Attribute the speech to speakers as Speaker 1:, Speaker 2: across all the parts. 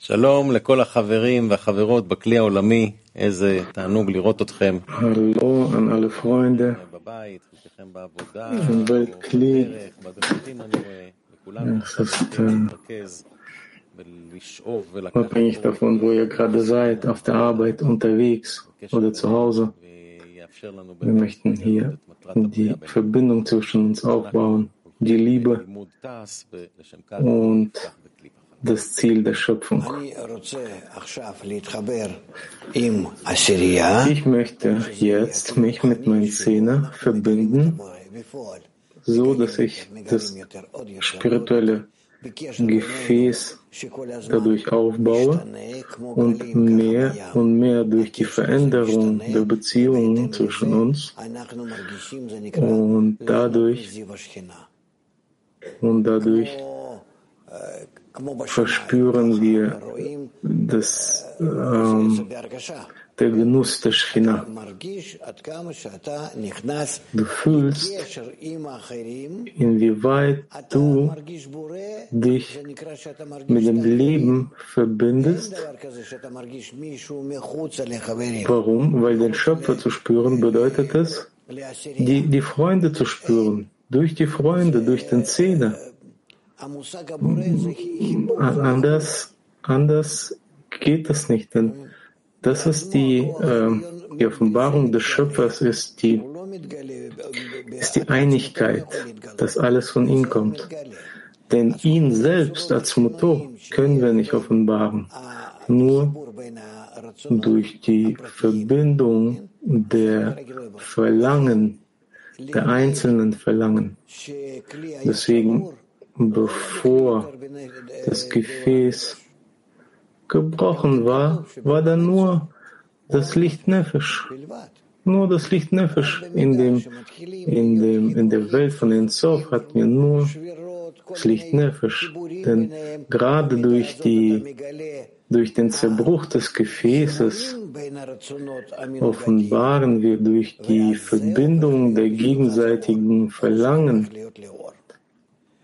Speaker 1: שלום לכל החברים והחברות בכלי העולמי, איזה תענוג לראות אתכם.
Speaker 2: Hallo an alle Freunde
Speaker 1: בבית, חלקכם בעבודה,
Speaker 2: im Weltkli.
Speaker 1: בדרך, בדרכים אני רואה, וכולנו
Speaker 2: Es
Speaker 1: עכשיו
Speaker 2: ist
Speaker 1: צריכים
Speaker 2: äh,
Speaker 1: להתרכז ולשאוב ולקחת
Speaker 2: abhängig
Speaker 1: פה
Speaker 2: davon, wo ihr gerade seid, auf der Arbeit, unterwegs
Speaker 1: קשר
Speaker 2: oder zu Hause.
Speaker 1: ויאפשר לנו
Speaker 2: Wir
Speaker 1: באמת
Speaker 2: möchten
Speaker 1: לגלות
Speaker 2: hier
Speaker 1: את מטרת הבריאה
Speaker 2: die
Speaker 1: בינינו.
Speaker 2: Verbindung zwischen uns aufbauen, die Liebe
Speaker 1: לימוד תעש, ולשם כך
Speaker 2: und
Speaker 1: נפתח בכלי בחר.
Speaker 2: das Ziel der Schöpfung. Ich möchte jetzt mich mit meinen Zähnen verbinden, so dass ich das spirituelle Gefäß dadurch aufbaue und mehr und mehr durch die Veränderung der Beziehungen zwischen uns und dadurch und dadurch verspüren wir das, ähm, der Genuss der
Speaker 3: Schina.
Speaker 2: Du fühlst, inwieweit du dich mit dem Leben verbindest. Warum? Weil den Schöpfer zu spüren bedeutet es, die, die Freunde zu spüren, durch die Freunde, durch den Zähne. Anders, anders geht das nicht, denn das ist die, äh, die Offenbarung des Schöpfers, ist die, ist die Einigkeit, dass alles von ihm kommt. Denn ihn selbst als Motor können wir nicht offenbaren, nur durch die Verbindung der Verlangen, der einzelnen Verlangen. Deswegen bevor das Gefäß gebrochen war, war da nur das Licht Nefesh. Nur das Licht Nefesh in, dem, in, dem, in der Welt von Enzov hat mir nur das Licht Nefesh. Denn gerade durch, die, durch den Zerbruch des Gefäßes offenbaren wir durch die Verbindung der gegenseitigen Verlangen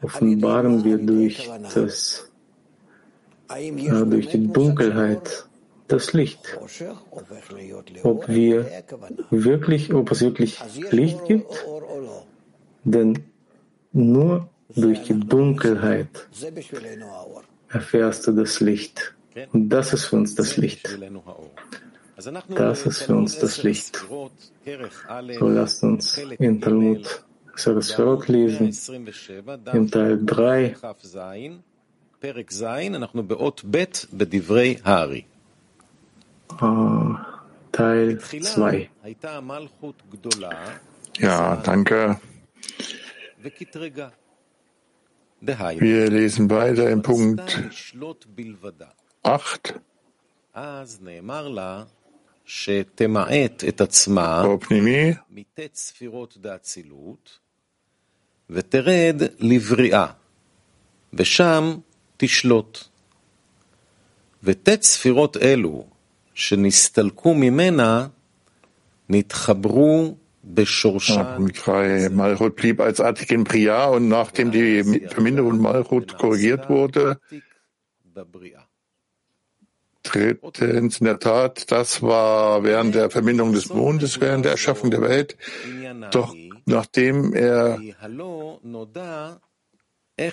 Speaker 2: offenbaren wir durch das, äh, durch die Dunkelheit das Licht. Ob wir wirklich, ob es wirklich Licht gibt, denn nur durch die Dunkelheit erfährst du das Licht. Und das ist für uns das Licht. Das ist für uns das Licht. So lasst uns in
Speaker 1: Talmud
Speaker 2: Talmud Sarasvarot lesen,
Speaker 1: 127,
Speaker 2: im Teil 3,
Speaker 1: כ"ז, פרק ז', אנחנו באות ב' בדברי הארי.
Speaker 2: äh, Teil
Speaker 1: תחילה
Speaker 2: 2.
Speaker 1: הייתה מלכות גדולה
Speaker 4: Ja, danke.
Speaker 1: וקטרגה. דהיינו,
Speaker 4: Wir lesen weiter im Punkt
Speaker 1: רצתה לשלוט בלבדה.
Speaker 4: 8.
Speaker 1: אז נאמר לה שתמעט את עצמה
Speaker 4: פנימי,
Speaker 1: מט' ספירות דאצילות, ותרד לבריאה, ושם תשלוט. וט' ספירות אלו, שנסתלקו ממנה, נתחברו בשורשן
Speaker 4: Mikrai Malchut blieb als Attik in Priya und nachdem die Verminderung Malchut korrigiert wurde,
Speaker 1: בבריאה.
Speaker 4: drittens in der Tat, das war während der Verminderung des Mondes, während der Erschaffung der Welt.
Speaker 1: עניינה
Speaker 4: Doch
Speaker 1: היא,
Speaker 4: nachdem er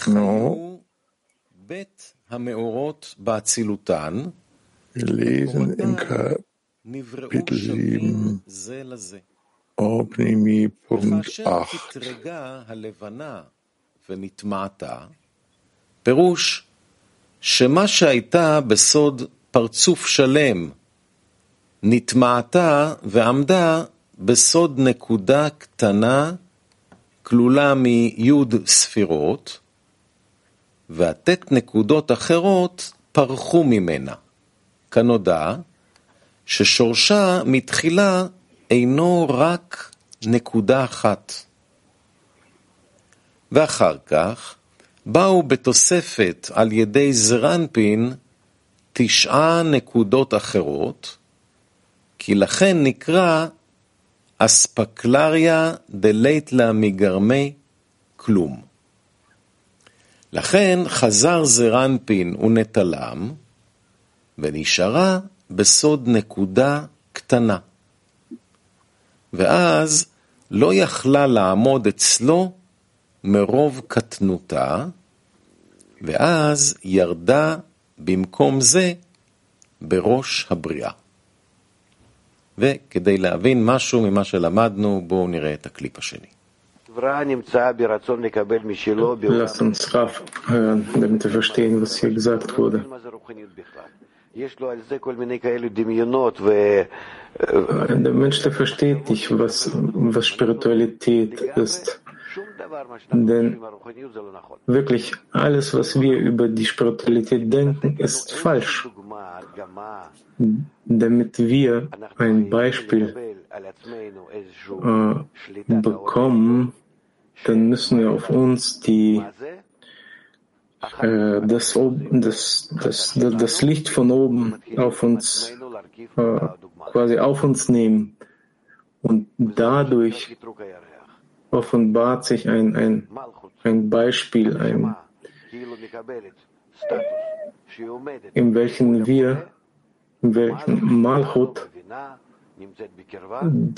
Speaker 1: no,
Speaker 4: wir lesen im Kapitel 7, Obnimi, Punkt 8.
Speaker 1: פירוש שמה שהייתה בסוד פרצוף שלם, נטמעתה ועמדה בסוד נקודה קטנה כלולה מי' ספירות, והט' נקודות אחרות פרחו ממנה, כנודע ששורשה מתחילה אינו רק נקודה אחת. ואחר כך באו בתוספת על ידי זרנפין תשעה נקודות אחרות, כי לכן נקרא אספקלריה דלייטלה מגרמי כלום. לכן חזר זרנפין ונטלם, ונשארה בסוד נקודה קטנה. ואז לא יכלה לעמוד אצלו מרוב קטנותה, ואז ירדה במקום זה בראש הבריאה. וכדי להבין משהו ממה שלמדנו, בואו נראה את הקליפ השני.
Speaker 2: Lass uns Raf hören, damit wir verstehen, was hier gesagt wurde. Der Mensch, der versteht nicht, was, was Spiritualität ist. Denn wirklich alles, was wir über die Spiritualität denken, ist falsch. Damit wir ein Beispiel äh, bekommen, dann müssen wir auf uns die äh, das, das, das, das Licht von oben auf uns äh, quasi auf uns nehmen. Und dadurch offenbart sich ein, ein, ein Beispiel, ein, in welchem wir, welchem Malchut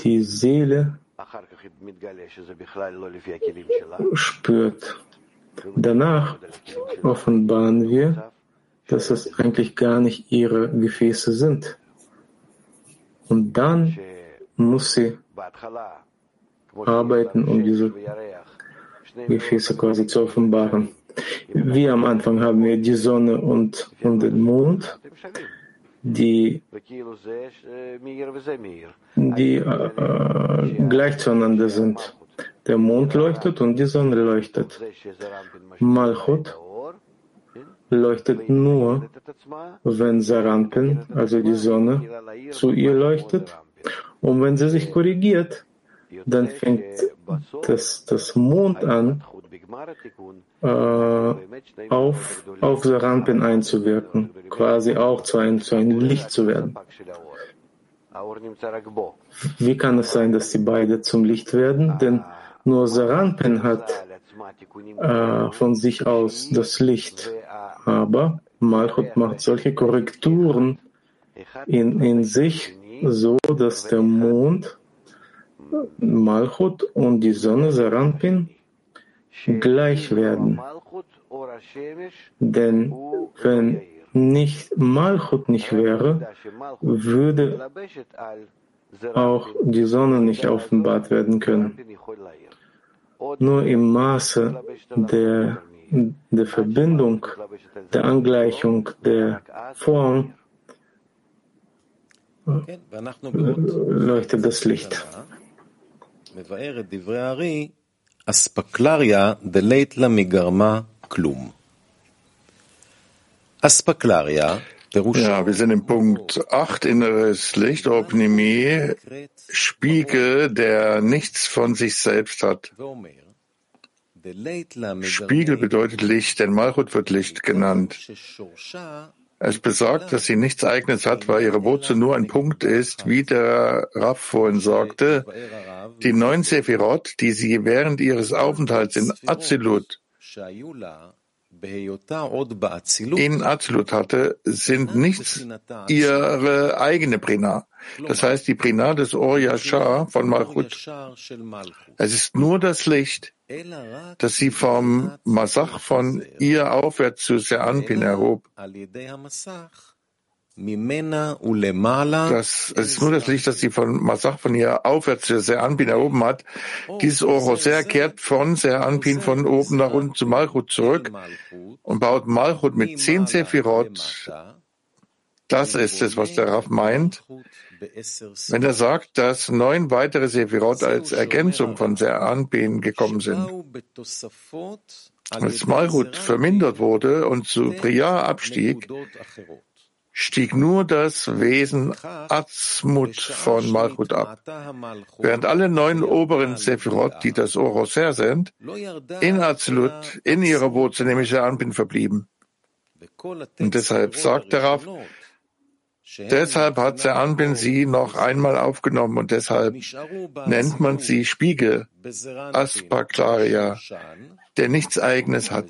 Speaker 2: die Seele spürt. Danach offenbaren wir, dass es eigentlich gar nicht ihre Gefäße sind. Und dann muss sie arbeiten, um diese Gefäße quasi zu offenbaren. Wie am Anfang haben wir die Sonne und, und den Mond, die, die äh, gleich zueinander sind. Der Mond leuchtet und die Sonne leuchtet. Malchut leuchtet nur, wenn Saranpin, also die Sonne, zu ihr leuchtet. Und wenn sie sich korrigiert, dann fängt das, das Mond an, äh, auf, auf Saranpin einzuwirken, quasi auch zu einem, zu einem Licht zu werden. Wie kann es sein, dass sie beide zum Licht werden? Denn nur Saranpin hat äh, von sich aus das Licht. Aber Malchut macht solche Korrekturen in, in sich, so dass der Mond, Malchut und die Sonne, Saranpin, gleich werden. Denn wenn nicht Malchut nicht wäre, würde auch die Sonne nicht offenbart werden können. Nur im Maße der, der Verbindung, der Angleichung, der Form leuchtet das Licht.
Speaker 1: אספקלריה דלית לה מגרמה כלום. אספקלריה
Speaker 4: Ja, wir sind im Punkt 8, inneres Licht, Opnimie, Spiegel, der nichts von sich selbst hat. Spiegel bedeutet Licht, denn Malchut wird Licht genannt. Es besagt, dass sie nichts Eigenes hat, weil ihre Wurzel nur ein Punkt ist, wie der Raff vorhin sagte. Die neun Sephirot, die sie während ihres Aufenthalts in Azilut in Azilut hatte, sind nichts ihre eigene Prina. Das heißt, die Prina des Or Yashar von Malchut. Es ist nur das Licht, das sie vom Masach von ihr aufwärts zu Seanpin erhob. Das ist nur das Licht, das sie von Masach von ihr aufwärts zu Seanpin erhoben hat. Dieses Oroser kehrt von Seanpin von oben nach unten zu Malchut zurück und baut Malchut mit zehn Sephirot. Das ist es, was der Raff meint, wenn er sagt, dass neun weitere Sephirot als Ergänzung von Seanpin gekommen sind. Als Malchut vermindert wurde und zu Priya abstieg, stieg nur das Wesen Atzmut von Malchut ab, während alle neun oberen Sephirot, die das Oroser sind, in Atzlut, in ihrer Wurzel, nämlich der Anpin, verblieben. Und deshalb sagt der Rav, deshalb hat der Anpin sie noch einmal aufgenommen und deshalb nennt man sie Spiegel, Aspaklaria, der nichts Eigenes hat.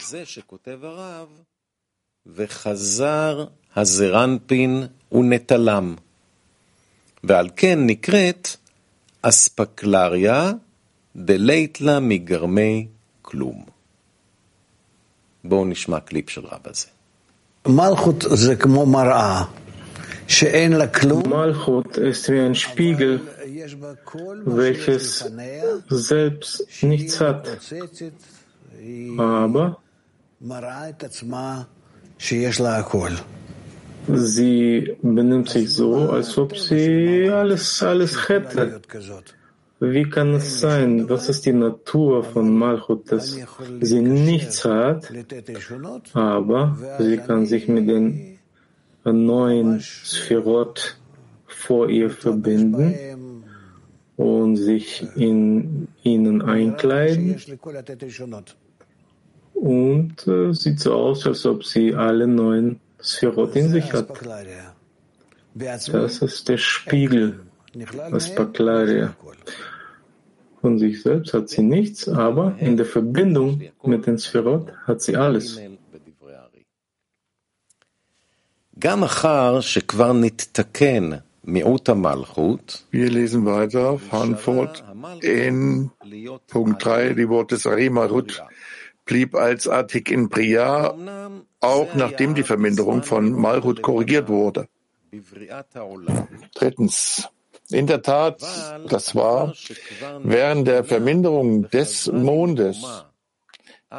Speaker 1: הזרנפין ונטלם, ועל כן נקראת אספקלריה דלייטלה מגרמי כלום. בואו נשמע קליפ של רב הזה.
Speaker 3: מלכות זה כמו מראה,
Speaker 2: Malchut ist wie ein Spiegel, welches selbst nichts hat, aber sie benimmt sich so, als ob sie alles, alles hätte. Wie kann es sein? Was ist die Natur von Malchut, dass sie nichts hat, aber sie kann sich mit den neuen Sphirot vor ihr verbinden und sich in ihnen einkleiden. Und äh, sieht so aus, als ob sie alle neuen Sphirot in sich hat. Das ist der Spiegel, das Baklaria. Von sich selbst hat sie nichts, aber in der Verbindung mit den Sphirot hat sie alles.
Speaker 4: Wir lesen weiter auf Hanford in Punkt 3, die Worte des Arimahut blieb als Artik in Priya, auch nachdem die Verminderung von Malchut korrigiert wurde. Drittens. In der Tat, das war während der Verminderung des Mondes,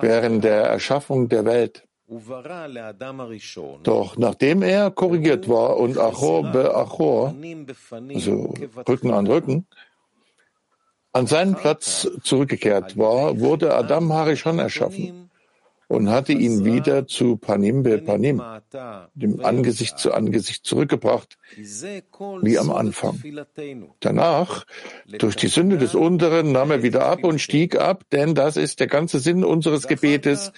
Speaker 4: während der Erschaffung der Welt. Doch nachdem er korrigiert war und Achor be Achor, also Rücken an Rücken, an seinen Platz zurückgekehrt war, wurde Adam Harishon erschaffen und hatte ihn wieder zu Panim be Panim, dem Angesicht zu Angesicht zurückgebracht, wie am Anfang. Danach, durch die Sünde des Unteren, nahm er wieder ab und stieg ab, denn das ist der ganze Sinn unseres Gebetes,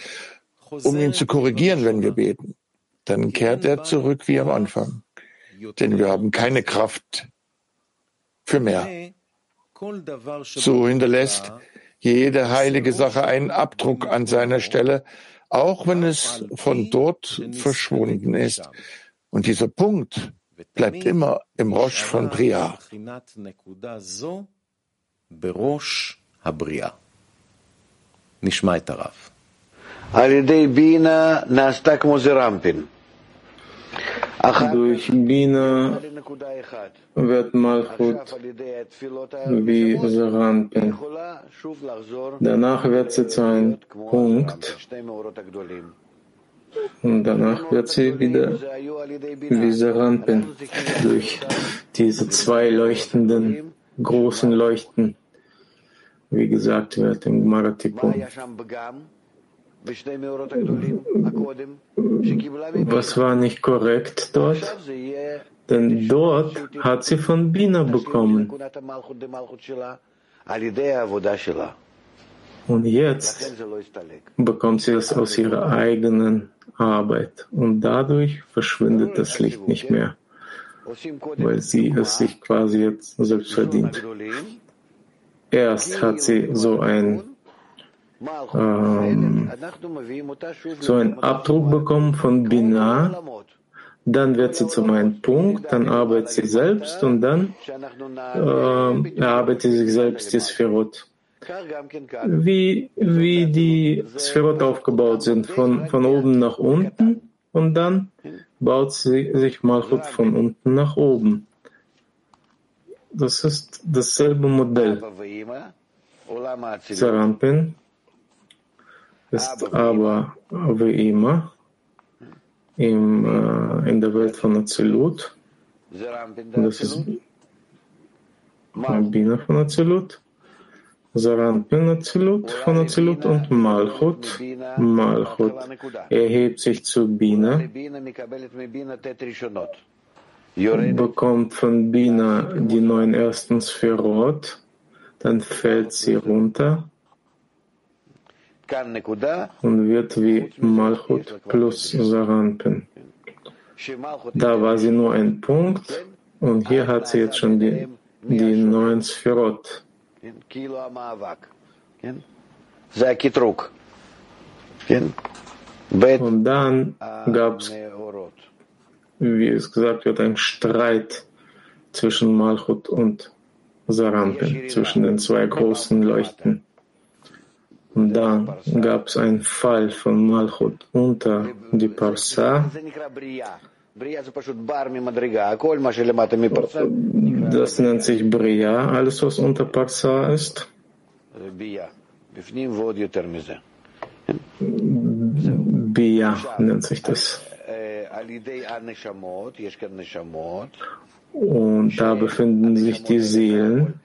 Speaker 4: um ihn zu korrigieren, wenn wir beten. Dann kehrt er zurück wie am Anfang, denn wir haben keine Kraft für mehr. So hinterlässt jede heilige Sache einen Abdruck an seiner Stelle, auch wenn es von dort verschwunden ist. Und dieser Punkt bleibt immer im Rosh von Bria.
Speaker 1: Nishma et נשמע את הרב.
Speaker 5: על ידי בינה נעשתה כמו זרמפין. אחר
Speaker 2: Durch Bina
Speaker 5: לנקודה אחת.
Speaker 2: wird Malchut
Speaker 5: עכשיו על ידי התפילות
Speaker 2: wie
Speaker 5: הראשונות
Speaker 2: Saranpin.
Speaker 5: יכולה שוב לחזור
Speaker 2: Danach wird sie zu einem
Speaker 5: כמו
Speaker 2: Punkt
Speaker 5: זרמפין, שני מאורות הגדולים.
Speaker 2: und danach wird sie wieder
Speaker 5: זה היו על ידי בינה.
Speaker 2: wie Saranpin durch diese zwei leuchtenden, großen Leuchten, wie gesagt wird im
Speaker 5: מה
Speaker 2: Maratipun. Was war nicht korrekt dort? Denn dort hat sie von Bina bekommen. Und jetzt bekommt sie es aus ihrer eigenen Arbeit. Und dadurch verschwindet das Licht nicht mehr, weil sie es sich quasi jetzt selbst verdient. Erst hat sie so ein ähm, so einen Abdruck bekommen von
Speaker 5: Binah,
Speaker 2: dann wird sie zum einen Punkt, dann arbeitet sie selbst und dann äh, erarbeitet sie sich selbst die Sphirot. Wie, wie die Sphirot aufgebaut sind, von, von oben nach unten und dann baut sie sich Malchut von unten nach oben. Das ist dasselbe Modell. Sarampin, ist aber wie immer. im, äh, in der Welt von Azilut. Das ist Bina von Azilut. Saranpin Azilut von Azilut und Malchut. Malchut erhebt sich zu Bina, bekommt von Bina die neuen ersten Sphärot, dann fällt sie runter und wird wie Malchut plus
Speaker 5: Sarampen.
Speaker 2: Da war sie nur ein Punkt und hier hat sie jetzt schon die, die neuen Sphirot. Und dann gab es, wie es gesagt wird, einen Streit zwischen Malchut und Sarampen, zwischen den zwei großen Leuchten. Da gab es einen Fall von Malchut unter die Parsa. Das nennt sich Bria, alles was unter Parsa ist. Bia nennt sich das. Und da befinden sich die Seelen.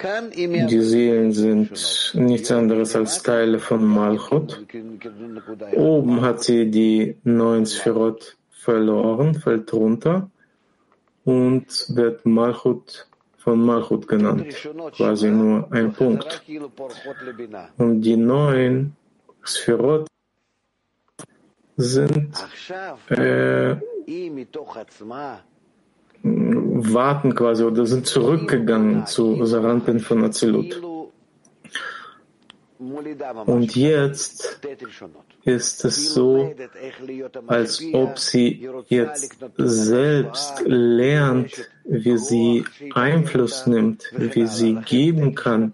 Speaker 2: Die Seelen sind nichts anderes als Teile von Malchut. Oben hat sie die neun Sphirot verloren, fällt runter und wird Malchut von Malchut genannt, quasi nur ein Punkt. Und die neun Sphirot sind äh, warten quasi oder sind zurückgegangen zu Saranten von Azilut. Und jetzt ist es so, als ob sie jetzt selbst lernt, wie sie Einfluss nimmt, wie sie geben kann.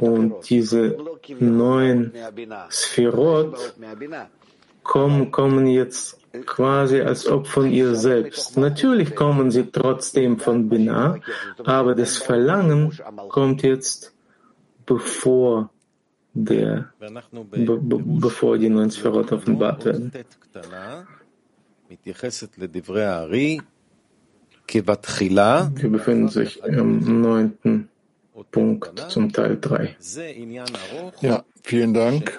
Speaker 2: Und diese neuen Sphirot kommen, kommen jetzt quasi als ob von ihr selbst. Natürlich kommen sie trotzdem von Binah, aber das Verlangen kommt jetzt bevor der, be, be, bevor die neuen Sphärot offenbart werden. Wir befinden sich im neunten Punkt zum Teil 3.
Speaker 4: Ja, vielen Dank.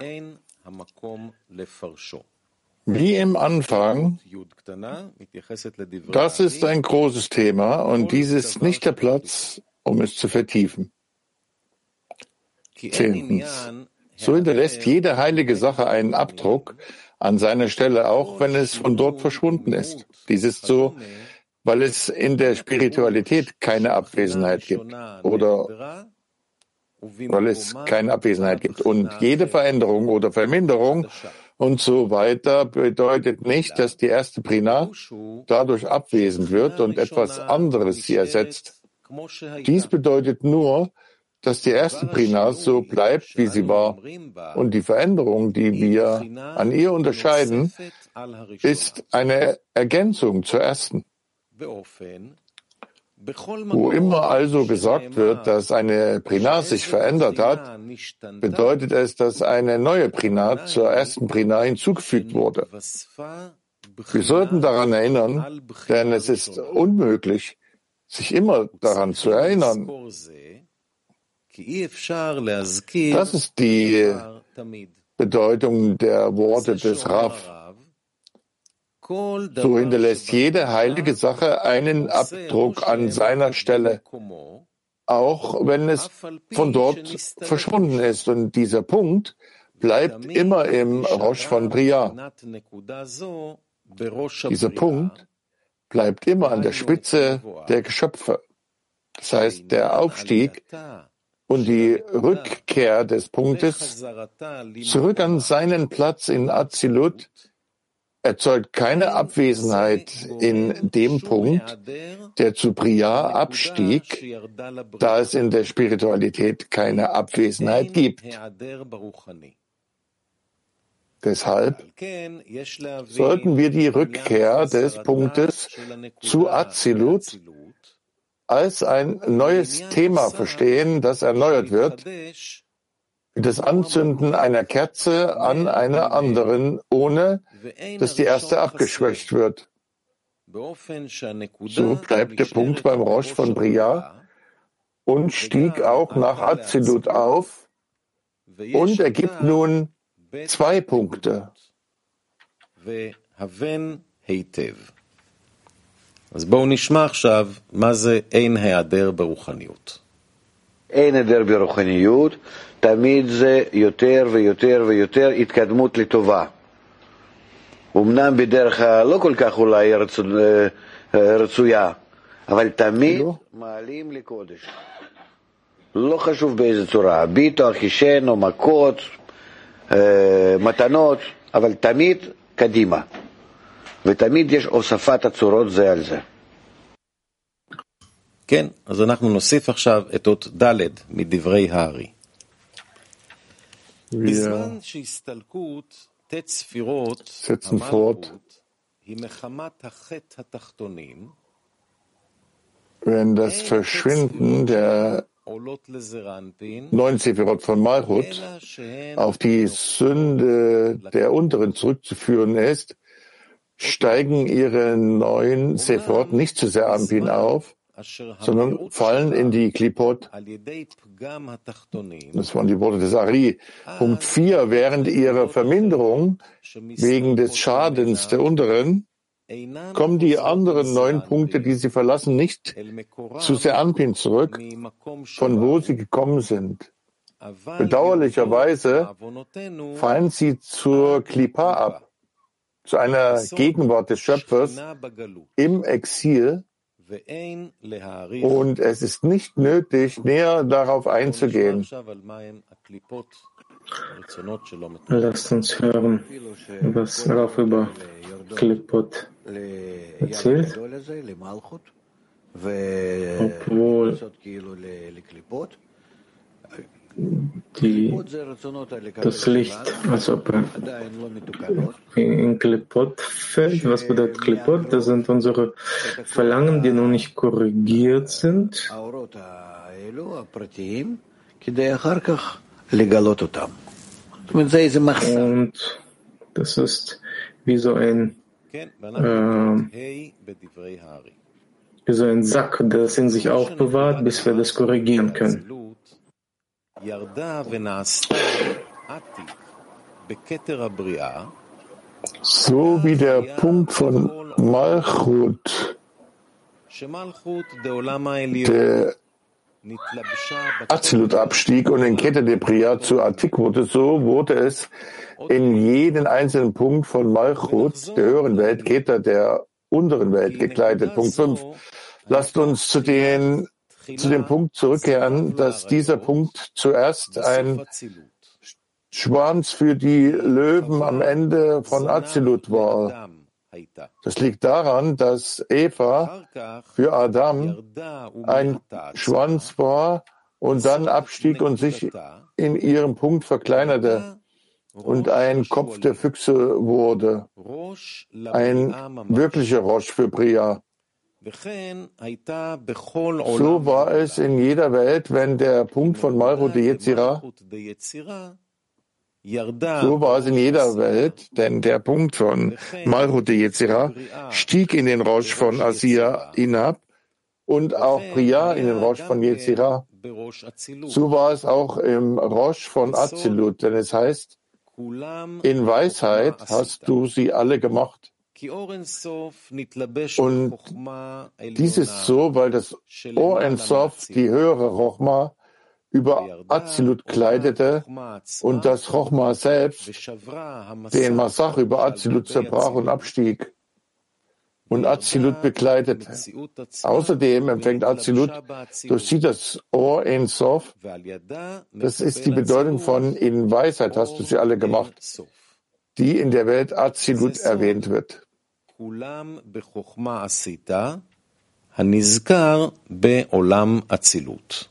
Speaker 4: Wie im Anfang, das ist ein großes Thema und dies ist nicht der Platz, um es zu vertiefen. Zehntens. So hinterlässt jede heilige Sache einen Abdruck an seiner Stelle, auch wenn es von dort verschwunden ist. Dies ist so, weil es in der Spiritualität keine Abwesenheit gibt oder weil es keine Abwesenheit gibt. Und jede Veränderung oder Verminderung und so weiter bedeutet nicht, dass die erste Prina dadurch abwesend wird und etwas anderes sie ersetzt. Dies bedeutet nur, dass die erste Prina so bleibt, wie sie war. Und die Veränderung, die wir an ihr unterscheiden, ist eine Ergänzung zur ersten. Wo immer also gesagt wird, dass eine Prina sich verändert hat, bedeutet es, dass eine neue Prina zur ersten Prina hinzugefügt wurde. Wir sollten daran erinnern, denn es ist unmöglich, sich immer daran zu erinnern. Das ist die Bedeutung der Worte des Rav. So hinterlässt jede heilige Sache einen Abdruck an seiner Stelle, auch wenn es von dort verschwunden ist. Und dieser Punkt bleibt immer im Rosh von Bria. Dieser Punkt bleibt immer an der Spitze der Geschöpfe. Das heißt, der Aufstieg und die Rückkehr des Punktes zurück an seinen Platz in Azilut erzeugt keine Abwesenheit in dem Punkt, der zu Priya abstieg, da es in der Spiritualität keine Abwesenheit gibt. Deshalb sollten wir die Rückkehr des Punktes zu Azilut als ein neues Thema verstehen, das erneuert wird, das Anzünden einer Kerze an einer anderen, ohne dass die erste abgeschwächt wird. So bleibt der Punkt beim Rosh von Bria und stieg auch nach Azilut auf und ergibt nun zwei Punkte.
Speaker 1: אז בואו נשמע עכשיו מה זה אין היעדר ברוחניות.
Speaker 5: אין היעדר ברוחניות, תמיד זה יותר ויותר ויותר התקדמות לטובה. אמנם בדרך לא כל כך אולי רצו, רצויה, אבל תמיד מעלים לקודש. לא חשוב באיזה צורה, ביטו, חישן או מכות, מתנות, אבל תמיד קדימה. ותמיד יש הוספת הצורות זה על זה.
Speaker 1: כן, אז אנחנו נוסיף עכשיו את אות ד' מדברי הארי. בזמן שהסתלקות ט' ספירות המלכות היא מחמת החטא התחתונים,
Speaker 4: wenn das Verschwinden der neuen Sephirot von Malchut auf die Sünde der unteren zurückzuführen ist, steigen ihre neuen Sephirot nicht zu sehr am Pin auf, sondern fallen in die Klipot. Das waren die Worte des Ari. Punkt 4. Während ihrer Verminderung wegen des Schadens der unteren kommen die anderen neun Punkte, die sie verlassen, nicht zu Seanpin zurück, von wo sie gekommen sind. Bedauerlicherweise fallen sie zur Klippa ab, zu einer Gegenwart des Schöpfers im Exil, und es ist nicht nötig, näher darauf einzugehen.
Speaker 2: Lasst uns hören, was Raf über Klipot erzählt. Obwohl die, das Licht, als ob in Klipot fällt. Was bedeutet Klipot? Das sind unsere Verlangen, die noch nicht korrigiert sind. Und das ist wie so ein äh, wie so ein Sack, der das in sich aufbewahrt, bis wir das korrigieren können.
Speaker 4: So wie der Punkt von Malchut, der Azilut abstieg und in Kette de Priya zu Atik wurde, so wurde es in jeden einzelnen Punkt von Malchut, der höheren Welt, Keter der unteren Welt gekleidet. Punkt 5. Lasst uns zu den zu dem Punkt zurückkehren, dass dieser Punkt zuerst ein Schwanz für die Löwen am Ende von Azilut war. Das liegt daran, dass Eva für Adam ein Schwanz war und dann abstieg und sich in ihrem Punkt verkleinerte und ein Kopf der Füchse wurde. Ein wirklicher Roche für Priya. So war es in jeder Welt, wenn der Punkt von Malchut de Yetzirah. so war es in jeder Welt, denn der Punkt von Malchut de Yetzirah stieg in den Rosh von Asia hinab und auch Priya in den Rosh von Yetzirah. So war es auch im Rosh von Azilut, denn es heißt, in Weisheit hast du sie alle gemacht. Und dies ist so, weil das Or Ensof, die höhere Rochma, über Azilut kleidete und das Rochma selbst den Masach über Azilut zerbrach und abstieg und Azilut bekleidete. Außerdem empfängt Azilut durch sie das Ohr in Sof. Das ist die Bedeutung von in Weisheit hast du sie alle gemacht, die in der Welt Azilut erwähnt wird.
Speaker 1: הנזכר בעולם אצילות.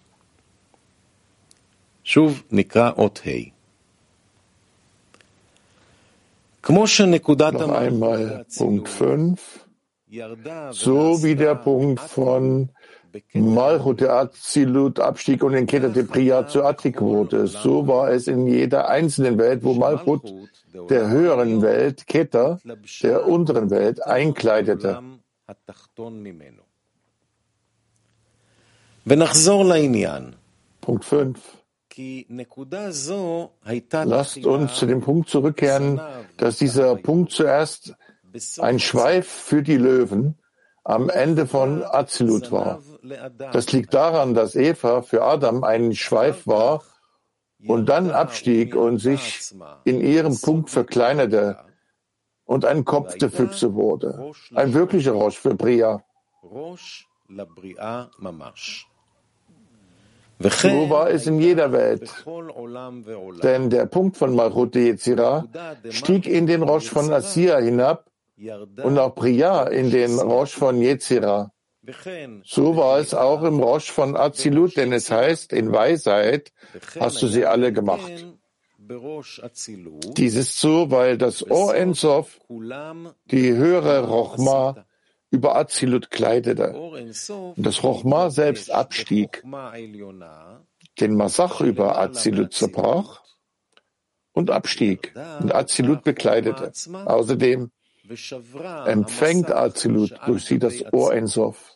Speaker 1: שוב נקרא אות ה'. כמו שנקודת
Speaker 4: Noch einmal Punkt 5. So wie der Punkt von Malchut der Azilut abstieg und in Keter de Priya zu Atik wurde, so war es in jeder einzelnen Welt, wo Malchut der höheren Welt, Keter der unteren Welt einkleidete. Punkt 5. Lasst uns zu dem Punkt zurückkehren, dass dieser Punkt zuerst ein Schweif für die Löwen am Ende von Azilut war. Das liegt daran, dass Eva für Adam ein Schweif war und dann abstieg und sich in ihrem Punkt verkleinerte und ein Kopf der Füchse wurde. Ein wirklicher Rosch für Bria. So war es in jeder Welt. Denn der Punkt von Malchut Yetzira stieg in den Rosh von Assia hinab und auch Priya in den Rosh von Yetzira. So war es auch im Rosh von Azilut, denn es heißt, in Weisheit hast du sie alle gemacht. Dies ist so, weil das Or Ensof, die höhere Rochma, über Azilut kleidete und das Rochma selbst abstieg, den Masach über Azilut zerbrach und abstieg und Azilut bekleidete. Außerdem empfängt Azilut durch sie das Or Ensof.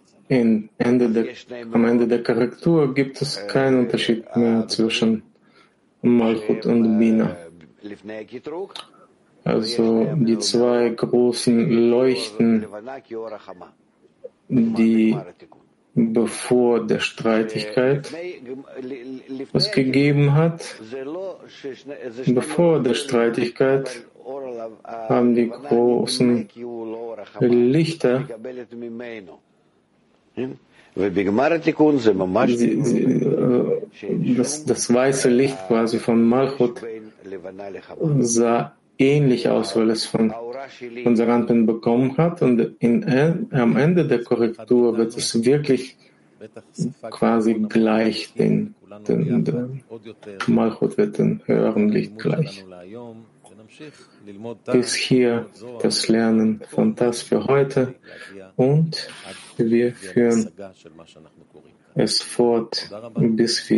Speaker 2: In Ende der, am Ende der Korrektur gibt es keinen Unterschied mehr zwischen Malchut und Bina. Also die zwei großen Leuchten, die bevor der Streitigkeit was gegeben hat, bevor der Streitigkeit haben die großen Lichter das, das weiße Licht quasi von Malchut sah ähnlich aus, weil es von, von Saranpen bekommen hat. Und in, am Ende der Korrektur wird es wirklich quasi gleich den, den, den Malchut wird den höheren Licht gleich. Bis hier das Lernen von das für heute und wir führen es fort, bis wir